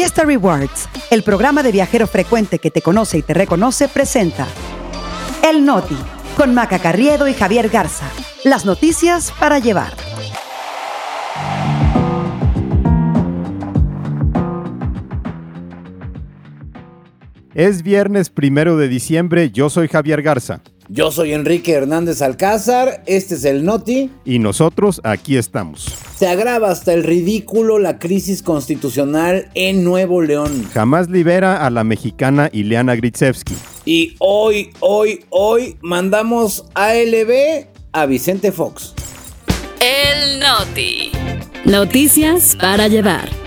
Fiesta Rewards, el programa de viajero frecuente que te conoce y te reconoce, presenta El Noti, con Maca Carriedo y Javier Garza. Las noticias para llevar. Es viernes primero de diciembre, yo soy Javier Garza. Yo soy Enrique Hernández Alcázar, este es el Noti. Y nosotros aquí estamos. Se agrava hasta el ridículo la crisis constitucional en Nuevo León. Jamás libera a la mexicana Ileana Gritsevsky. Y hoy, hoy, hoy mandamos ALB a Vicente Fox. El Noti. Noticias para llevar.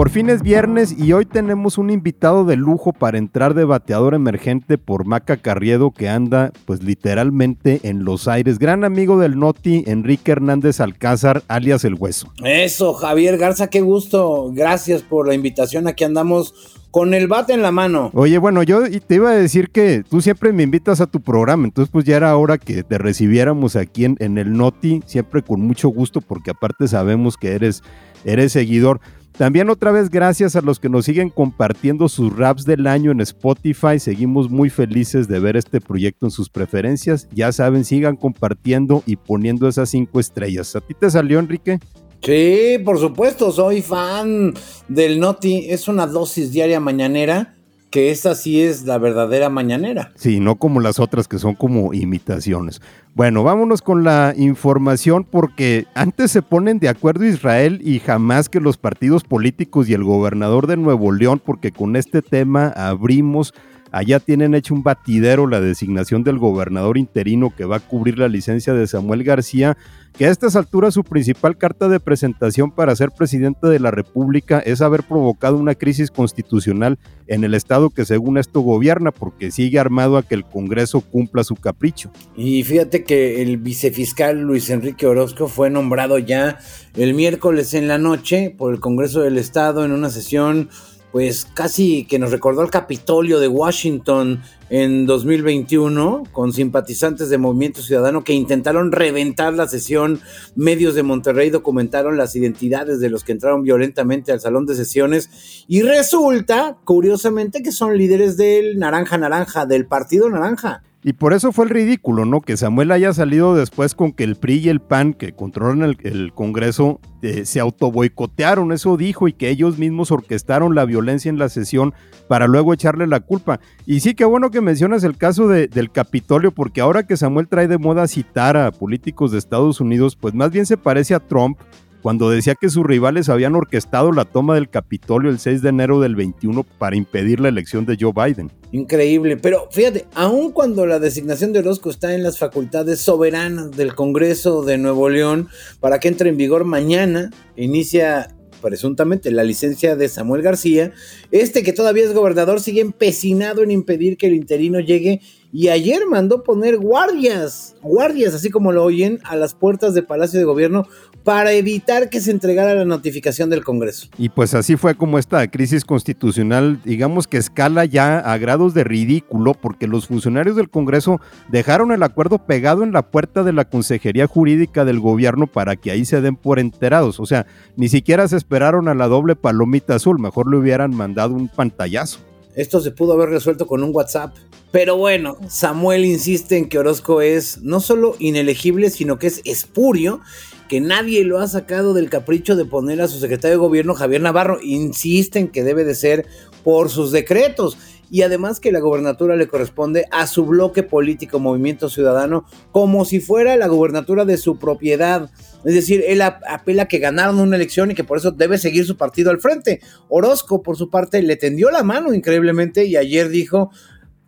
Por fin es viernes y hoy tenemos un invitado de lujo para entrar de bateador emergente por Maca Carriedo que anda pues literalmente en los aires. Gran amigo del Noti, Enrique Hernández Alcázar, alias El Hueso. Eso, Javier Garza, qué gusto. Gracias por la invitación. Aquí andamos con el bate en la mano. Oye, bueno, yo te iba a decir que tú siempre me invitas a tu programa, entonces pues ya era hora que te recibiéramos aquí en, en el Noti, siempre con mucho gusto, porque aparte sabemos que eres, eres seguidor. También otra vez gracias a los que nos siguen compartiendo sus raps del año en Spotify. Seguimos muy felices de ver este proyecto en sus preferencias. Ya saben, sigan compartiendo y poniendo esas cinco estrellas. ¿A ti te salió, Enrique? Sí, por supuesto, soy fan del Noti. Es una dosis diaria mañanera que esta sí es la verdadera mañanera. Sí, no como las otras que son como imitaciones. Bueno, vámonos con la información porque antes se ponen de acuerdo Israel y jamás que los partidos políticos y el gobernador de Nuevo León, porque con este tema abrimos Allá tienen hecho un batidero la designación del gobernador interino que va a cubrir la licencia de Samuel García, que a estas alturas su principal carta de presentación para ser presidente de la República es haber provocado una crisis constitucional en el estado que según esto gobierna, porque sigue armado a que el Congreso cumpla su capricho. Y fíjate que el vicefiscal Luis Enrique Orozco fue nombrado ya el miércoles en la noche por el Congreso del Estado en una sesión pues casi que nos recordó al Capitolio de Washington en 2021, con simpatizantes de Movimiento Ciudadano que intentaron reventar la sesión. Medios de Monterrey documentaron las identidades de los que entraron violentamente al salón de sesiones. Y resulta, curiosamente, que son líderes del Naranja Naranja, del Partido Naranja. Y por eso fue el ridículo, ¿no? Que Samuel haya salido después con que el PRI y el PAN, que controlan el, Congreso, eh, se autoboicotearon, eso dijo, y que ellos mismos orquestaron la violencia en la sesión para luego echarle la culpa. Y sí, qué bueno que mencionas el caso del Capitolio, porque ahora que Samuel trae de moda citar a políticos de Estados Unidos, pues más bien se parece a Trump cuando decía que sus rivales habían orquestado la toma del Capitolio el 6 de enero del 21 para impedir la elección de Joe Biden. Increíble, pero fíjate, aun cuando la designación de Orozco está en las facultades soberanas del Congreso de Nuevo León para que entre en vigor mañana, inicia presuntamente la licencia de Samuel García, este que todavía es gobernador sigue empecinado en impedir que el interino llegue y ayer mandó poner guardias, guardias, así como lo oyen, a las puertas del Palacio de Gobierno para evitar que se entregara la notificación del Congreso. Y pues así fue como esta crisis constitucional, digamos que escala ya a grados de ridículo, porque los funcionarios del Congreso dejaron el acuerdo pegado en la puerta de la Consejería Jurídica del Gobierno para que ahí se den por enterados. O sea, ni siquiera se esperaron a la doble palomita azul, mejor le hubieran mandado un pantallazo. Esto se pudo haber resuelto con un WhatsApp. Pero bueno, Samuel insiste en que Orozco es no solo inelegible, sino que es espurio, que nadie lo ha sacado del capricho de poner a su secretario de gobierno, Javier Navarro. Insiste en que debe de ser por sus decretos y además que la gobernatura le corresponde a su bloque político Movimiento Ciudadano como si fuera la gobernatura de su propiedad. Es decir, él apela que ganaron una elección y que por eso debe seguir su partido al frente. Orozco, por su parte, le tendió la mano increíblemente y ayer dijo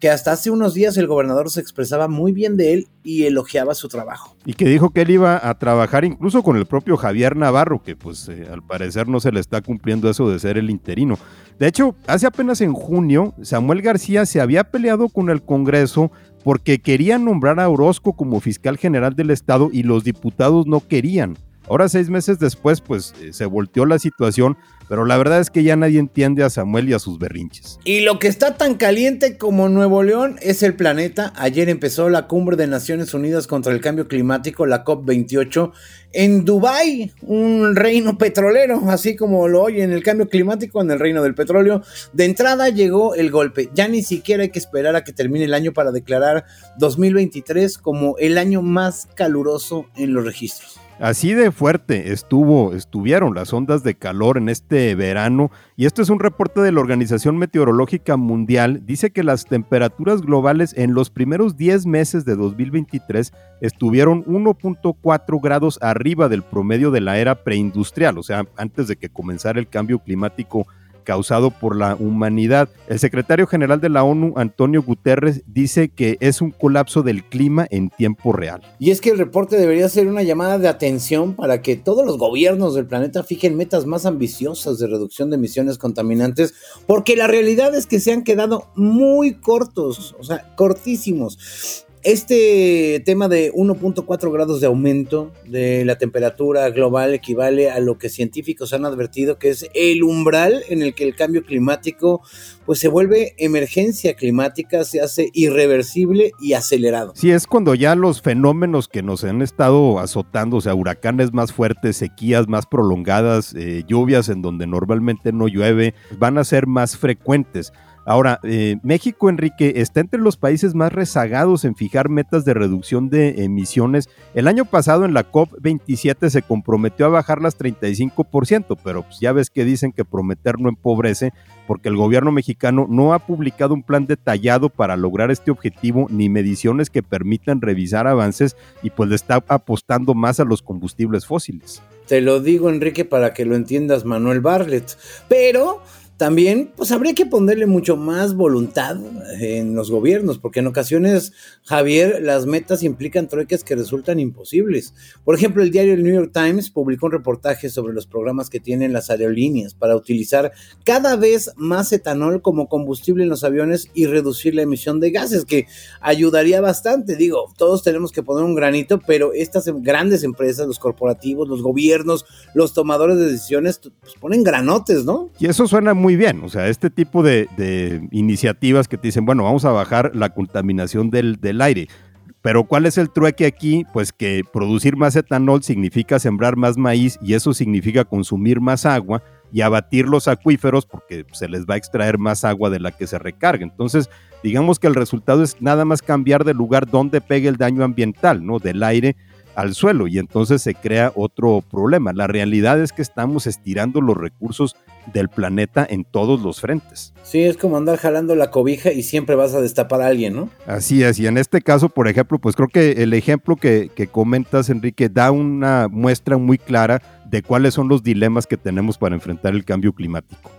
que hasta hace unos días el gobernador se expresaba muy bien de él y elogiaba su trabajo. Y que dijo que él iba a trabajar incluso con el propio Javier Navarro, que pues eh, al parecer no se le está cumpliendo eso de ser el interino. De hecho, hace apenas en junio, Samuel García se había peleado con el Congreso porque querían nombrar a Orozco como fiscal general del Estado y los diputados no querían. Ahora seis meses después, pues eh, se volteó la situación, pero la verdad es que ya nadie entiende a Samuel y a sus berrinches. Y lo que está tan caliente como Nuevo León es el planeta. Ayer empezó la cumbre de Naciones Unidas contra el Cambio Climático, la COP28, en Dubái, un reino petrolero, así como lo oyen, el cambio climático en el reino del petróleo. De entrada llegó el golpe. Ya ni siquiera hay que esperar a que termine el año para declarar 2023 como el año más caluroso en los registros. Así de fuerte estuvo, estuvieron las ondas de calor en este verano y esto es un reporte de la Organización Meteorológica Mundial. Dice que las temperaturas globales en los primeros 10 meses de 2023 estuvieron 1.4 grados arriba del promedio de la era preindustrial, o sea, antes de que comenzara el cambio climático causado por la humanidad. El secretario general de la ONU, Antonio Guterres, dice que es un colapso del clima en tiempo real. Y es que el reporte debería ser una llamada de atención para que todos los gobiernos del planeta fijen metas más ambiciosas de reducción de emisiones contaminantes, porque la realidad es que se han quedado muy cortos, o sea, cortísimos. Este tema de 1.4 grados de aumento de la temperatura global equivale a lo que científicos han advertido que es el umbral en el que el cambio climático pues se vuelve emergencia climática, se hace irreversible y acelerado. Sí, es cuando ya los fenómenos que nos han estado azotando, o sea, huracanes más fuertes, sequías más prolongadas, eh, lluvias en donde normalmente no llueve, van a ser más frecuentes. Ahora, eh, México, Enrique, está entre los países más rezagados en fijar metas de reducción de emisiones. El año pasado en la COP27 se comprometió a bajar las 35%, pero pues ya ves que dicen que prometer no empobrece, porque el gobierno mexicano no ha publicado un plan detallado para lograr este objetivo ni mediciones que permitan revisar avances y pues le está apostando más a los combustibles fósiles. Te lo digo, Enrique, para que lo entiendas, Manuel Barlet. Pero también, pues habría que ponerle mucho más voluntad en los gobiernos, porque en ocasiones, Javier, las metas implican trueques que resultan imposibles. Por ejemplo, el diario el New York Times publicó un reportaje sobre los programas que tienen las aerolíneas para utilizar cada vez más etanol como combustible en los aviones y reducir la emisión de gases, que ayudaría bastante. Digo, todos tenemos que poner un granito, pero estas grandes empresas, los corporativos, los gobiernos, los tomadores de decisiones, pues ponen granotes, ¿no? Y eso suena muy bien. O sea, este tipo de, iniciativas que te dicen, bueno, vamos a bajar la contaminación del, aire. Pero ¿cuál es el trueque aquí? Pues que producir más etanol significa sembrar más maíz y eso significa consumir más agua y abatir los acuíferos porque se les va a extraer más agua de la que se recarga. Entonces, digamos que el resultado es nada más cambiar de lugar donde pegue el daño ambiental, ¿no? Del aire al suelo y entonces se crea otro problema. La realidad es que estamos estirando los recursos del planeta en todos los frentes. Sí, es como andar jalando la cobija y siempre vas a destapar a alguien, ¿no? Así es, y en este caso, por ejemplo, pues creo que el ejemplo que, que comentas, Enrique, da una muestra muy clara de cuáles son los dilemas que tenemos para enfrentar el cambio climático.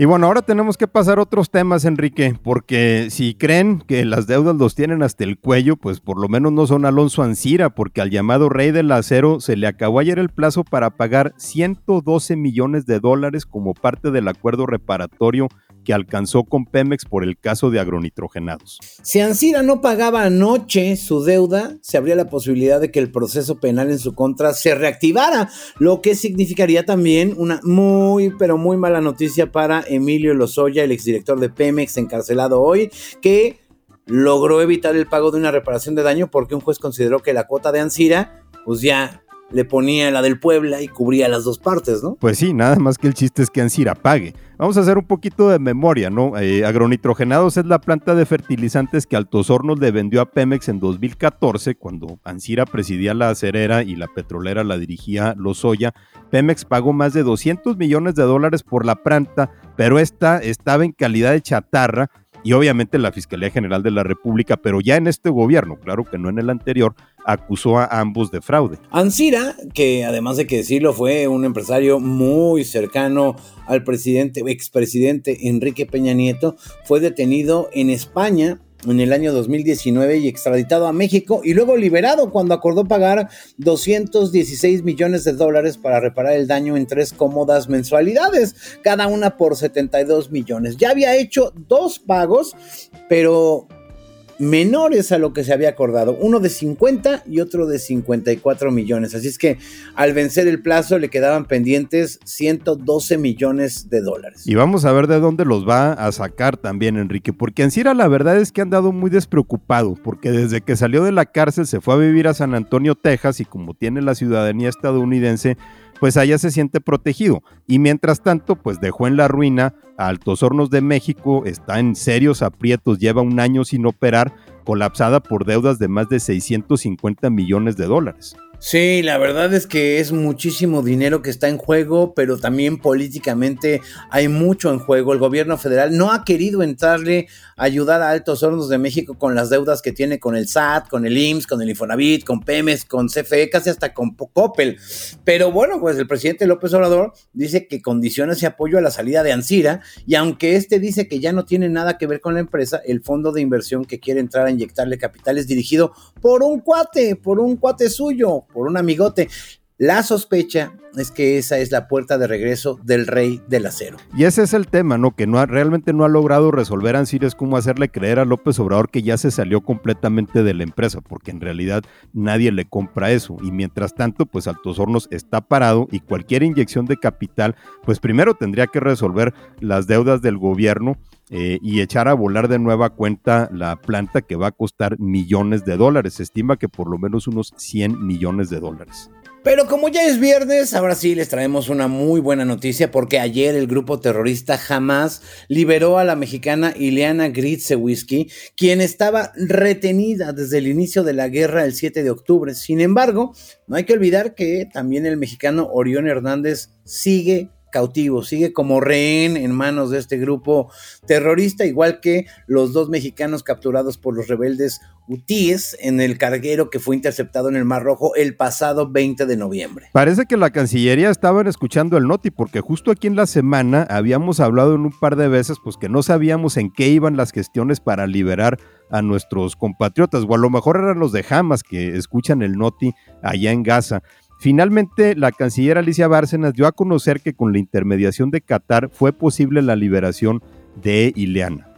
Y bueno, ahora tenemos que pasar a otros temas, Enrique, porque si creen que las deudas los tienen hasta el cuello, pues por lo menos no son Alonso Ancira, porque al llamado rey del acero se le acabó ayer el plazo para pagar 112 millones de dólares como parte del acuerdo reparatorio que alcanzó con Pemex por el caso de agronitrogenados. Si Ancira no pagaba anoche su deuda, se habría la posibilidad de que el proceso penal en su contra se reactivara, lo que significaría también una muy, pero muy mala noticia para Emilio Lozoya, el exdirector de Pemex, encarcelado hoy, que logró evitar el pago de una reparación de daño porque un juez consideró que la cuota de Ancira, pues ya le ponía la del Puebla y cubría las dos partes, ¿no? Pues sí, nada más que el chiste es que Ansira pague. Vamos a hacer un poquito de memoria, ¿no? Eh, agronitrogenados es la planta de fertilizantes que Altos Hornos le vendió a Pemex en 2014, cuando Ansira presidía la acerera y la petrolera la dirigía Lozoya. Pemex pagó más de 200 millones de dólares por la planta, pero esta estaba en calidad de chatarra y obviamente la Fiscalía General de la República, pero ya en este gobierno, claro que no en el anterior, acusó a ambos de fraude. Ansira, que además de que decirlo fue un empresario muy cercano al presidente, expresidente Enrique Peña Nieto, fue detenido en España en el año 2019 y extraditado a México y luego liberado cuando acordó pagar 216 millones de dólares para reparar el daño en tres cómodas mensualidades, cada una por 72 millones. Ya había hecho dos pagos, pero menores a lo que se había acordado, uno de 50 y otro de 54 millones. Así es que al vencer el plazo le quedaban pendientes 112 millones de dólares. Y vamos a ver de dónde los va a sacar también Enrique, porque Ancira la verdad es que han dado muy despreocupado, porque desde que salió de la cárcel se fue a vivir a San Antonio, Texas, y como tiene la ciudadanía estadounidense, pues allá se siente protegido. Y mientras tanto, pues dejó en la ruina a Altos Hornos de México, está en serios aprietos, lleva un año sin operar, colapsada por deudas de más de 650 millones de dólares. Sí, la verdad es que es muchísimo dinero que está en juego, pero también políticamente hay mucho en juego. El gobierno federal no ha querido entrarle a ayudar a Altos Hornos de México con las deudas que tiene con el SAT, con el IMSS, con el Infonavit, con Pemex, con CFE, casi hasta con Coppel. Pero bueno, pues el presidente López Obrador dice que condiciona ese apoyo a la salida de Ansira y aunque este dice que ya no tiene nada que ver con la empresa, el fondo de inversión que quiere entrar a inyectarle capital es dirigido por un cuate, por un cuate suyo por un amigote. La sospecha es que esa es la puerta de regreso del rey del acero. Y ese es el tema, ¿no? Que no realmente no ha logrado resolver Ansir es como hacerle creer a López Obrador que ya se salió completamente de la empresa, porque en realidad nadie le compra eso. Y mientras tanto, pues Altos Hornos está parado y cualquier inyección de capital, pues primero tendría que resolver las deudas del gobierno eh, y echar a volar de nueva cuenta la planta que va a costar millones de dólares. Se estima que por lo menos unos 100 millones de dólares. Pero como ya es viernes, ahora sí les traemos una muy buena noticia porque ayer el grupo terrorista Hamas liberó a la mexicana Ileana Gritsewski, quien estaba retenida desde el inicio de la guerra el 7 de octubre. Sin embargo, no hay que olvidar que también el mexicano Orión Hernández sigue cautivo, sigue como rehén en manos de este grupo terrorista, igual que los dos mexicanos capturados por los rebeldes hutíes en el carguero que fue interceptado en el Mar Rojo el pasado 20 de noviembre. Parece que la Cancillería estaban escuchando el noti, porque justo aquí en la semana habíamos hablado en un par de veces, pues que no sabíamos en qué iban las gestiones para liberar a nuestros compatriotas, o a lo mejor eran los de Hamas que escuchan el noti allá en Gaza. Finalmente, la canciller Alicia Bárcenas dio a conocer que con la intermediación de Qatar fue posible la liberación de Ileana.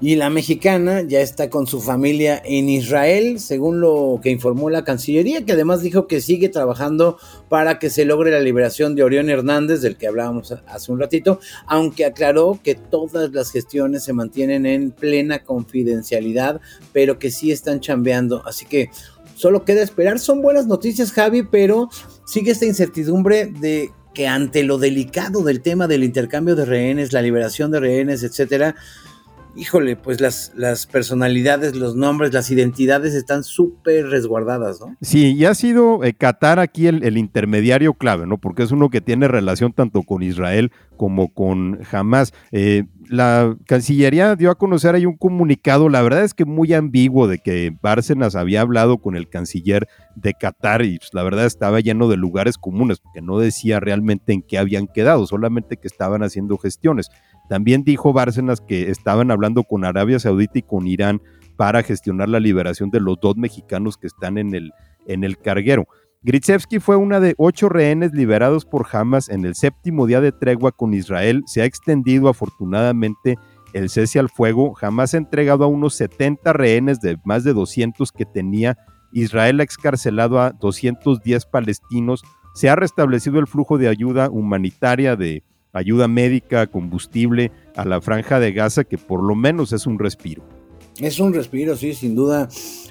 Y la mexicana ya está con su familia en Israel, según lo que informó la Cancillería, que además dijo que sigue trabajando para que se logre la liberación de Orión Hernández, del que hablábamos hace un ratito, aunque aclaró que todas las gestiones se mantienen en plena confidencialidad, pero que sí están chambeando. Así que Solo queda esperar. Son buenas noticias, Javi, pero sigue esta incertidumbre de que ante lo delicado del tema del intercambio de rehenes, la liberación de rehenes, etcétera, híjole, pues las, personalidades, los nombres, las identidades están súper resguardadas, ¿no? Sí, y ha sido eh, Qatar aquí el, intermediario clave, ¿no? Porque es uno que tiene relación tanto con Israel como con Hamas. Eh, la Cancillería dio a conocer ahí un comunicado, la verdad es que muy ambiguo, de que Bárcenas había hablado con el canciller de Qatar y pues, la verdad estaba lleno de lugares comunes, porque no decía realmente en qué habían quedado, solamente que estaban haciendo gestiones. También dijo Bárcenas que estaban hablando con Arabia Saudita y con Irán para gestionar la liberación de los dos mexicanos que están en el, en el carguero. Gritsevsky fue una de ocho rehenes liberados por Hamas en el séptimo día de tregua con Israel. Se ha extendido afortunadamente el cese al fuego. Hamas ha entregado a unos 70 rehenes de más de 200 que tenía. Israel ha excarcelado a 210 palestinos. Se ha restablecido el flujo de ayuda humanitaria, de ayuda médica, combustible a la franja de Gaza, que por lo menos es un respiro. Es un respiro, sí, sin duda,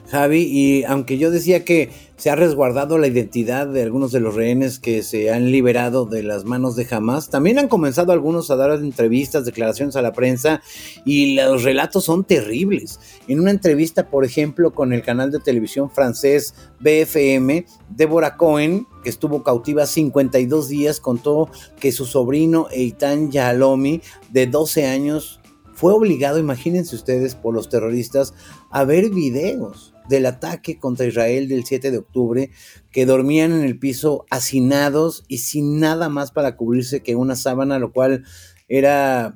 Javi. Y aunque yo decía que se ha resguardado la identidad de algunos de los rehenes que se han liberado de las manos de Hamas, también han comenzado algunos a dar entrevistas, declaraciones a la prensa y los relatos son terribles. En una entrevista, por ejemplo, con el canal de televisión francés BFM, Deborah Cohen, que estuvo cautiva 52 días, contó que su sobrino Eitan Yalomi, de 12 años, fue obligado, imagínense ustedes, por los terroristas a ver videos del ataque contra Israel del 7 de octubre, que dormían en el piso hacinados y sin nada más para cubrirse que una sábana, lo cual era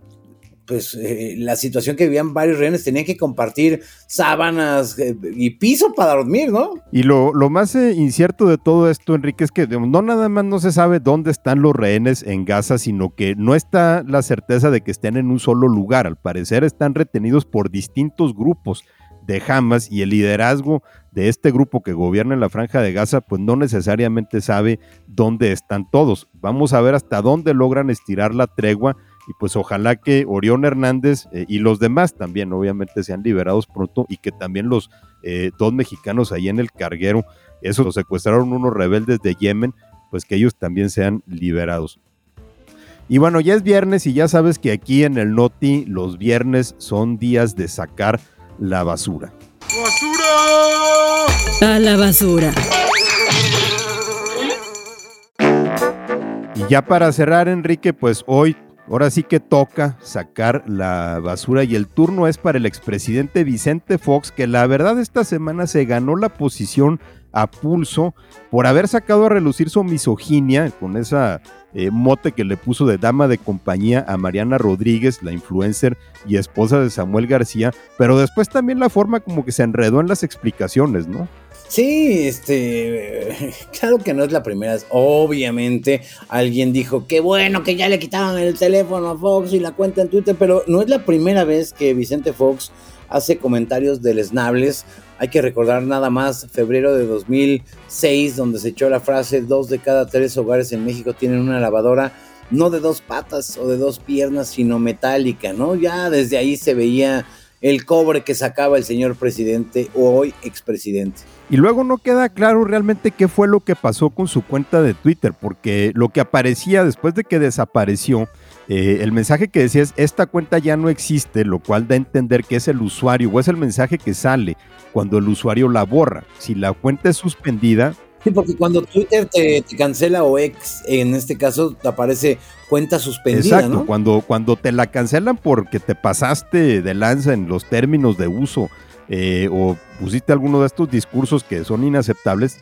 pues eh, la situación que vivían varios rehenes, tenían que compartir sábanas eh, y piso para dormir, ¿no? Y lo, más eh, incierto de todo esto, Enrique, es que no nada más no se sabe dónde están los rehenes en Gaza, sino que no está la certeza de que estén en un solo lugar. Al parecer están retenidos por distintos grupos de Hamas y el liderazgo de este grupo que gobierna en la franja de Gaza, pues no necesariamente sabe dónde están todos. Vamos a ver hasta dónde logran estirar la tregua y pues ojalá que Orión Hernández eh, y los demás también obviamente sean liberados pronto y que también los eh, dos mexicanos ahí en el carguero, eso los secuestraron unos rebeldes de Yemen, pues que ellos también sean liberados. Y bueno, ya es viernes y ya sabes que aquí en el Noti los viernes son días de sacar la basura. ¡Basura! A la basura. Y ya para cerrar, Enrique, pues hoy Ahora sí que toca sacar la basura y el turno es para el expresidente Vicente Fox, que la verdad esta semana se ganó la posición a pulso por haber sacado a relucir su misoginia con esa eh, mote que le puso de dama de compañía a Mariana Rodríguez, la influencer y esposa de Samuel García, pero después también la forma como que se enredó en las explicaciones, ¿no? Sí, este, claro que no es la primera. Obviamente alguien dijo, qué bueno que ya le quitaron el teléfono a Fox y la cuenta en Twitter, pero no es la primera vez que Vicente Fox hace comentarios deleznables. Hay que recordar nada más febrero de 2006, donde se echó la frase, dos de cada tres hogares en México tienen una lavadora, no de dos patas o de dos piernas, sino metálica, ¿no? Ya desde ahí se veía el cobre que sacaba el señor presidente o hoy expresidente. Y luego no queda claro realmente qué fue lo que pasó con su cuenta de Twitter, porque lo que aparecía después de que desapareció, eh, el mensaje que decía es, esta cuenta ya no existe, lo cual da a entender que es el usuario o es el mensaje que sale cuando el usuario la borra. Si la cuenta es suspendida, Sí, porque cuando Twitter te, cancela o ex, en este caso te aparece cuenta suspendida, Exacto, cuando, cuando te la cancelan porque te pasaste de lanza en los términos de uso eh, o pusiste alguno de estos discursos que son inaceptables,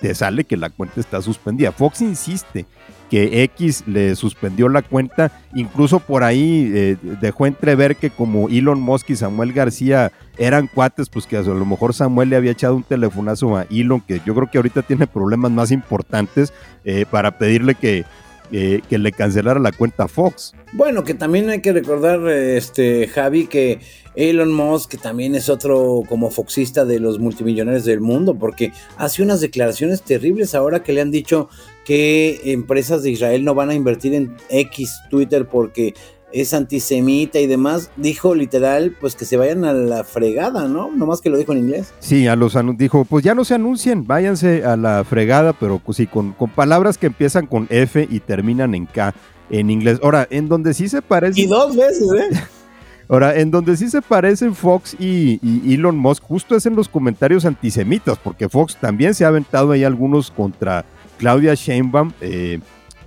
te sale que la cuenta está suspendida. Fox insiste que X le suspendió la cuenta, incluso por ahí eh, dejó entrever que como Elon Musk y Samuel García eran cuates, pues que a lo mejor Samuel le había echado un telefonazo a Elon, que yo creo que ahorita tiene problemas más importantes eh, para pedirle que, que le cancelara la cuenta Fox. Bueno, que también hay que recordar, este Javi, que Elon Musk, que también es otro como foxista de los multimillonarios del mundo, porque hace unas declaraciones terribles ahora que le han dicho que empresas de Israel no van a invertir en X Twitter porque es antisemita y demás, dijo literal, pues que se vayan a la fregada, ¿no? Nomás que lo dijo en inglés. Sí, a los dijo, pues ya no se anuncien, váyanse a la fregada, pero pues sí, con, con palabras que empiezan con F y terminan en K en inglés. Ahora, en donde sí se parece. Y dos veces, ¿eh? Ahora, en donde sí se parecen Fox y, Elon Musk, justo es en los comentarios antisemitas, porque Fox también se ha aventado ahí algunos contra Claudia Sheinbaum, eh,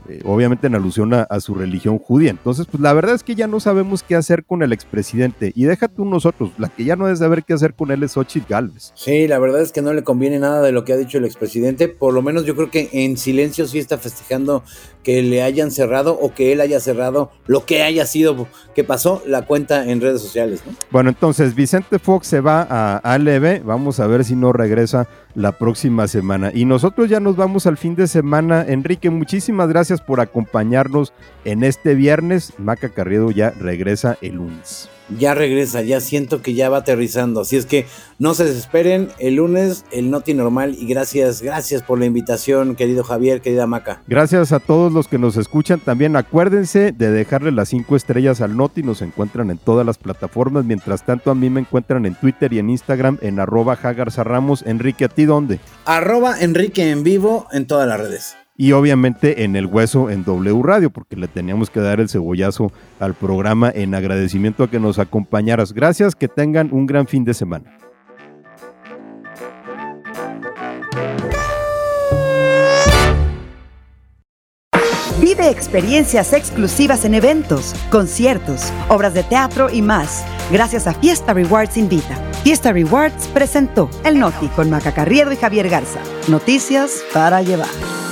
eh, obviamente en alusión a, su religión judía. Entonces, pues la verdad es que ya no sabemos qué hacer con el expresidente. Y deja tú nosotros, la que ya no es saber qué hacer con él es Xochitl Galvez. Sí, la verdad es que no le conviene nada de lo que ha dicho el expresidente. Por lo menos yo creo que en silencio sí está festejando que le hayan cerrado o que él haya cerrado lo que haya sido que pasó la cuenta en redes sociales. Bueno, entonces Vicente Fox se va a ALB. Vamos a ver si no regresa la próxima semana. Y nosotros ya nos vamos al fin de semana. Enrique, muchísimas gracias por acompañarnos en este viernes. Maca Carriedo ya regresa el lunes ya regresa, ya siento que ya va aterrizando. Así es que no se desesperen, el lunes el Noti normal y gracias, gracias por la invitación, querido Javier, querida Maca. Gracias a todos los que nos escuchan. También acuérdense de dejarle las cinco estrellas al Noti, nos encuentran en todas las plataformas. Mientras tanto, a mí me encuentran en Twitter y en Instagram en arroba Ramos. Enrique, ¿a ti dónde? Arroba Enrique en vivo en todas las redes y obviamente en el hueso en W Radio, porque le teníamos que dar el cebollazo al programa en agradecimiento a que nos acompañaras. Gracias, que tengan un gran fin de semana. Vive experiencias exclusivas en eventos, conciertos, obras de teatro y más, gracias a Fiesta Rewards Invita. Fiesta Rewards presentó El Noti con Maca Carriedo y Javier Garza. Noticias para llevar.